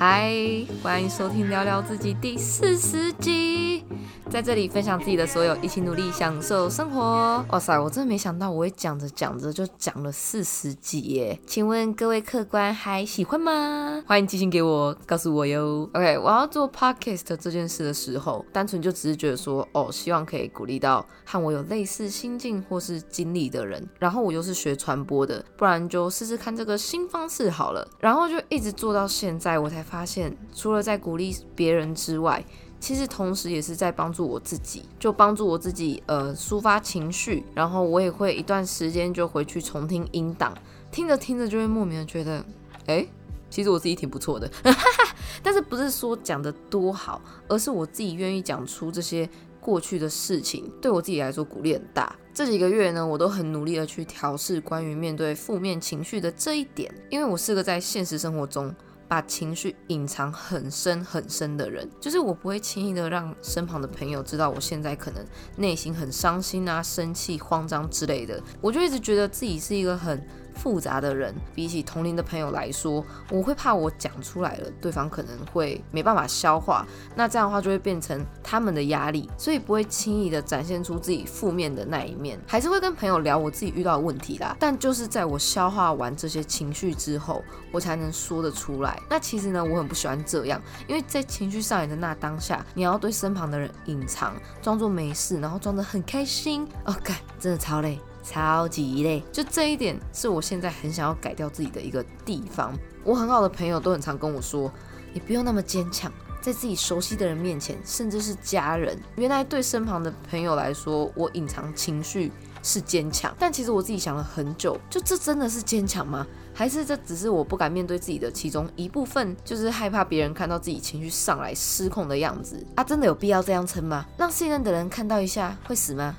嗨，欢迎收听《聊聊自己》第四十集，在这里分享自己的所有，一起努力享受生活。哇塞，我真的没想到我会讲着讲着就讲了四十集耶！请问各位客官还喜欢吗？欢迎寄信给我，告诉我哟。OK，我要做 podcast 这件事的时候，单纯就只是觉得说，哦，希望可以鼓励到和我有类似心境或是经历的人。然后我又是学传播的，不然就试试看这个新方式好了。然后就一直做到现在，我才。发现除了在鼓励别人之外，其实同时也是在帮助我自己，就帮助我自己呃抒发情绪，然后我也会一段时间就回去重听音档，听着听着就会莫名的觉得，哎，其实我自己挺不错的，但是不是说讲的多好，而是我自己愿意讲出这些过去的事情，对我自己来说鼓励很大。这几个月呢，我都很努力的去调试关于面对负面情绪的这一点，因为我是个在现实生活中。把情绪隐藏很深很深的人，就是我不会轻易的让身旁的朋友知道我现在可能内心很伤心啊、生气、慌张之类的。我就一直觉得自己是一个很。复杂的人，比起同龄的朋友来说，我会怕我讲出来了，对方可能会没办法消化，那这样的话就会变成他们的压力，所以不会轻易的展现出自己负面的那一面，还是会跟朋友聊我自己遇到的问题啦。但就是在我消化完这些情绪之后，我才能说得出来。那其实呢，我很不喜欢这样，因为在情绪上来的那当下，你要对身旁的人隐藏，装作没事，然后装得很开心。OK，真的超累。超级累，就这一点是我现在很想要改掉自己的一个地方。我很好的朋友都很常跟我说，你不用那么坚强，在自己熟悉的人面前，甚至是家人。原来对身旁的朋友来说，我隐藏情绪是坚强，但其实我自己想了很久，就这真的是坚强吗？还是这只是我不敢面对自己的其中一部分，就是害怕别人看到自己情绪上来失控的样子啊！真的有必要这样撑吗？让信任的人看到一下会死吗？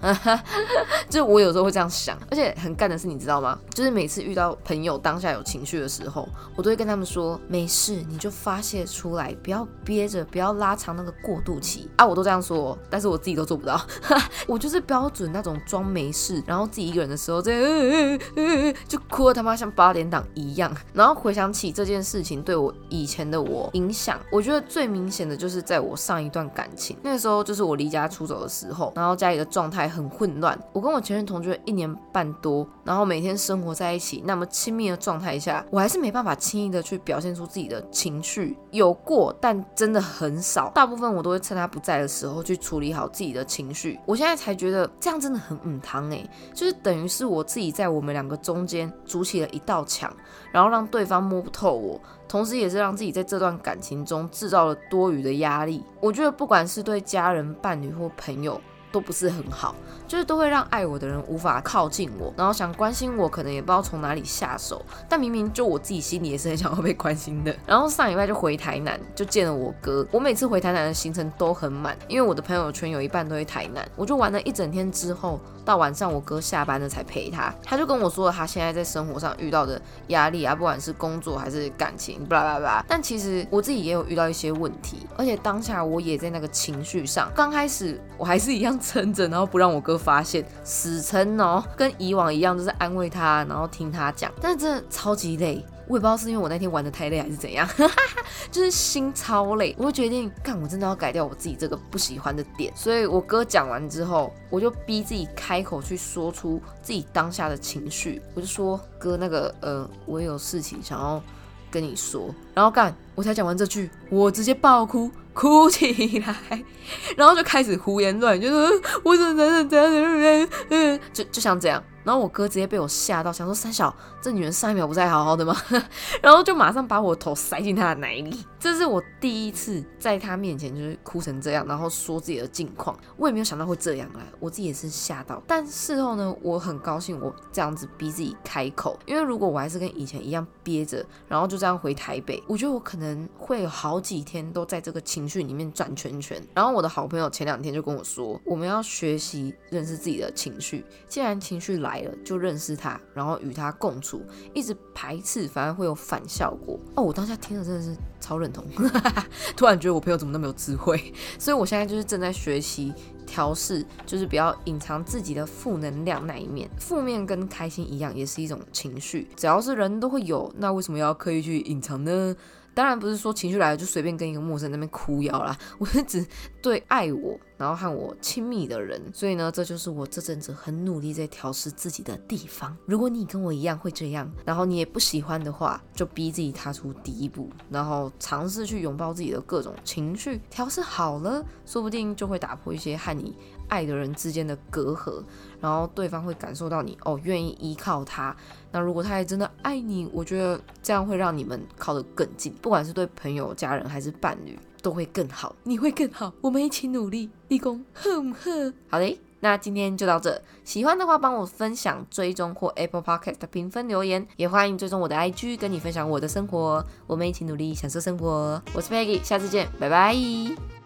就我有时候会这样想，而且很干的是，你知道吗？就是每次遇到朋友当下有情绪的时候，我都会跟他们说：没事，你就发泄出来，不要憋着，不要拉长那个过渡期啊！我都这样说，但是我自己都做不到。我就是标准那种装没事，然后自己一个人的时候在就哭的他妈像八点档。一样，然后回想起这件事情对我以前的我影响，我觉得最明显的就是在我上一段感情，那个时候就是我离家出走的时候，然后家里的状态很混乱。我跟我前任同居一年半多，然后每天生活在一起，那么亲密的状态下，我还是没办法轻易的去表现出自己的情绪，有过，但真的很少，大部分我都会趁他不在的时候去处理好自己的情绪。我现在才觉得这样真的很嗯汤哎，就是等于是我自己在我们两个中间筑起了一道墙。然后让对方摸不透我，同时也是让自己在这段感情中制造了多余的压力。我觉得不管是对家人、伴侣或朋友。都不是很好，就是都会让爱我的人无法靠近我，然后想关心我，可能也不知道从哪里下手。但明明就我自己心里也是很想要被关心的。然后上礼拜就回台南，就见了我哥。我每次回台南的行程都很满，因为我的朋友圈有一半都在台南。我就玩了一整天之后，到晚上我哥下班了才陪他。他就跟我说了他现在在生活上遇到的压力啊，不管是工作还是感情，巴拉巴拉。但其实我自己也有遇到一些问题，而且当下我也在那个情绪上，刚开始我还是一样。撑着，然后不让我哥发现，死撑哦，跟以往一样，就是安慰他，然后听他讲。但是真的超级累，我也不知道是因为我那天玩的太累还是怎样，就是心超累。我就决定，干，我真的要改掉我自己这个不喜欢的点。所以我哥讲完之后，我就逼自己开口去说出自己当下的情绪。我就说，哥，那个，呃，我也有事情想要跟你说。然后干，我才讲完这句，我直接爆哭。哭起来，然后就开始胡言乱语，就是我怎么怎么怎么怎么，就就像这样。然后我哥直接被我吓到，想说三小这女人上一秒不是还好好的吗？然后就马上把我头塞进她的奶里。这是我第一次在她面前就是哭成这样，然后说自己的近况。我也没有想到会这样啊，我自己也是吓到。但事后呢，我很高兴我这样子逼自己开口，因为如果我还是跟以前一样憋着，然后就这样回台北，我觉得我可能会有好几天都在这个情绪里面转圈圈。然后我的好朋友前两天就跟我说，我们要学习认识自己的情绪，既然情绪来。来了就认识他，然后与他共处，一直排斥反而会有反效果哦。我当下听了真的是超认同，突然觉得我朋友怎么那么有智慧。所以我现在就是正在学习调试，就是不要隐藏自己的负能量那一面。负面跟开心一样，也是一种情绪，只要是人都会有，那为什么要刻意去隐藏呢？当然不是说情绪来了就随便跟一个陌生人那边哭摇啦，我是指对爱我然后和我亲密的人。所以呢，这就是我这阵子很努力在调试自己的地方。如果你跟我一样会这样，然后你也不喜欢的话，就逼自己踏出第一步，然后尝试去拥抱自己的各种情绪，调试好了，说不定就会打破一些和你爱的人之间的隔阂，然后对方会感受到你哦愿意依靠他。那如果他也真的爱你，我觉得这样会让你们靠得更近，不管是对朋友、家人还是伴侣，都会更好。你会更好，我们一起努力，立功，呵呵。好嘞，那今天就到这。喜欢的话，帮我分享、追踪或 Apple Podcast 的评分留言，也欢迎追踪我的 IG，跟你分享我的生活。我们一起努力，享受生活。我是 Peggy，下次见，拜拜。